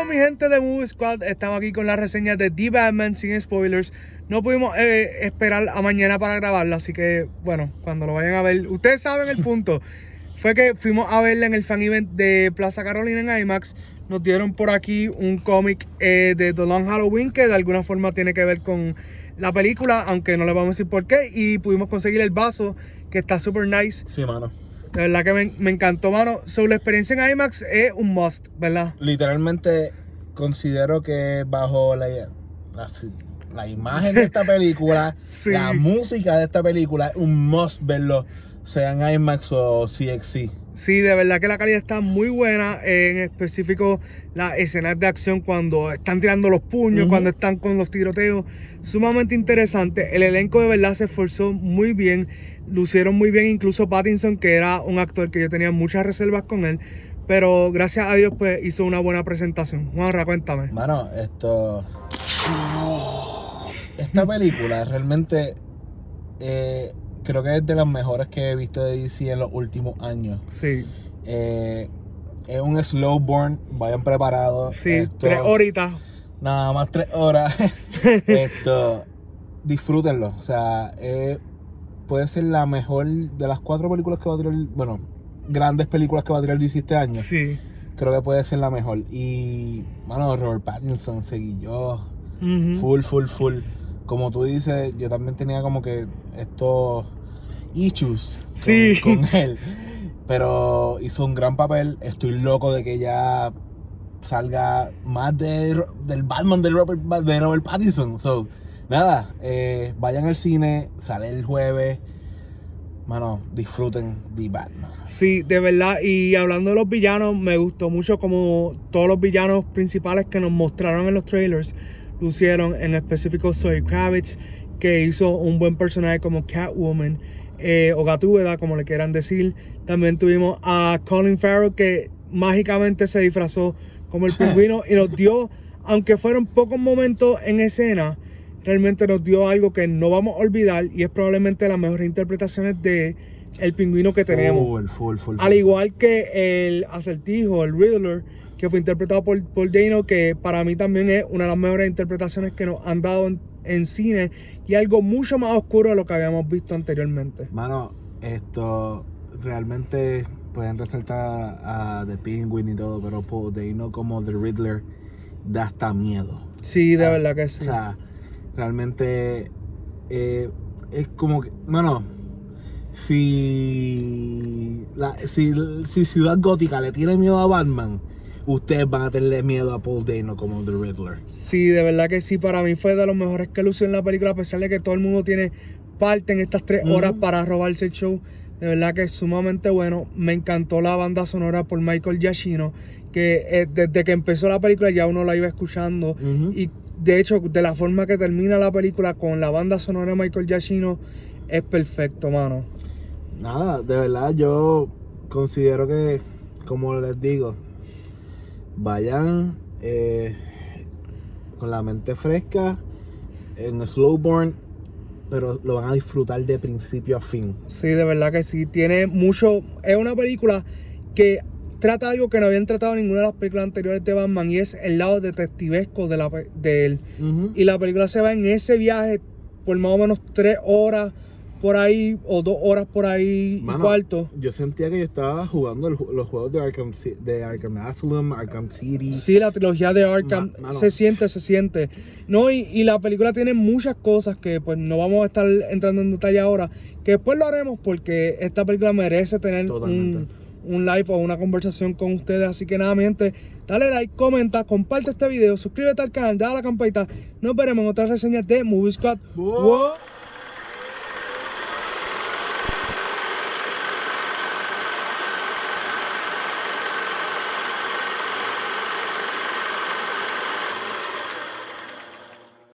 Saludos mi gente de Movie Squad, estamos aquí con la reseña de The Batman sin spoilers. No pudimos eh, esperar a mañana para grabarla, así que bueno, cuando lo vayan a ver, ustedes saben el punto. Fue que fuimos a verla en el fan event de Plaza Carolina en IMAX. Nos dieron por aquí un cómic eh, de The Long Halloween que de alguna forma tiene que ver con la película, aunque no le vamos a decir por qué. Y pudimos conseguir el vaso que está super nice. Sí, mano. De verdad que me, me encantó, mano. Sobre la experiencia en IMAX es un must, ¿verdad? Literalmente considero que bajo la, la, la imagen de esta película, Sí. la música de esta película, es un must verlo, sea en IMAX o CXC. Sí, de verdad que la calidad está muy buena. En específico, las escenas de acción cuando están tirando los puños, cuando están con los tiroteos. Sumamente interesante. El elenco de verdad se esforzó muy bien. Lucieron muy bien. Incluso Pattinson, que era un actor que yo tenía muchas reservas con él. Pero gracias a Dios, pues hizo una buena presentación. Juanra, cuéntame. Mano, esto. Esta película realmente eh, creo que es de las mejores que he visto de DC en los últimos años. Sí, Eh, es un slow burn, vayan preparados. sí, Esto- tres horitas. Nada más tres horas. Esto, disfrútenlo. O sea, eh, puede ser la mejor de las cuatro películas que va a tirar, bueno, grandes películas que va a tirar DC este año. Sí. Creo que puede ser la mejor. Y, mano, Robert Pattinson, seguí yo. Full, full, full. Como tú dices, yo también tenía como que estos issues con, Sí. con él. Pero hizo un gran papel. Estoy loco de que ya salga más de, del Batman de Robert, de Robert Pattinson. So, nada, eh, vayan al cine, sale el jueves. Mano, disfruten The Batman. Sí, de verdad. Y hablando de los villanos, me gustó mucho como todos los villanos principales que nos mostraron en los trailers lucieron. En específico, Zoe Kravitz, que hizo un buen personaje como Catwoman. eh, o Gatúbela, como le quieran decir. También tuvimos a Colin Farrell, que mágicamente se disfrazó como el pingüino y nos dio, aunque fueron pocos momentos en escena, realmente nos dio algo que no vamos a olvidar y es probablemente las mejores interpretaciones de el pingüino que tenemos. Full, full, full. Al igual que el acertijo, el Riddler, que fue interpretado por Paul Dano, que para mí también es una de las mejores interpretaciones que nos han dado en, en cine y algo mucho más oscuro de lo que habíamos visto anteriormente. Mano, esto realmente pueden resaltar a The Penguin y todo, pero Paul Dano como The Riddler da hasta miedo. Sí, de verdad que sí. O sea, realmente eh, es como que, mano, si, la, si, si Ciudad Gótica le tiene miedo a Batman, ustedes van a tenerle miedo a Paul Dano como The Riddler. Sí, de verdad que sí. Para mí fue de los mejores que lució en la película, a pesar de que todo el mundo tiene parte en estas tres horas para robarse el show. De verdad que es sumamente bueno. Me encantó la banda sonora por Michael Giacchino, que eh, desde que empezó la película ya uno la iba escuchando. Y de hecho, de la forma que termina la película con la banda sonora de Michael Giacchino, es perfecto, mano. Nada, de verdad yo considero que, como les digo, vayan eh, con la mente fresca, en slow burn, pero lo van a disfrutar de principio a fin. Sí, de verdad que sí. Tiene mucho. Es una película que trata algo que no habían tratado ninguna de las películas anteriores de Batman y es el lado detectivesco de, la, de él. Y la película se va en ese viaje por más o menos tres horas por ahí o dos horas por ahí y Mano, cuarto. Yo sentía que yo estaba jugando el los juegos de Arkham, de Arkham Asylum, Arkham City. Sí, la trilogía de Arkham Ma- se siente, se siente. No, y, y la película tiene muchas cosas que pues no vamos a estar entrando en detalle ahora, que después lo haremos porque esta película merece tener un, un live o una conversación con ustedes. Así que nada, mi gente, dale like, comenta, comparte este video, suscríbete al canal, dale a la campanita. Nos veremos en otras reseñas de Movie Squad. Wow. Wow.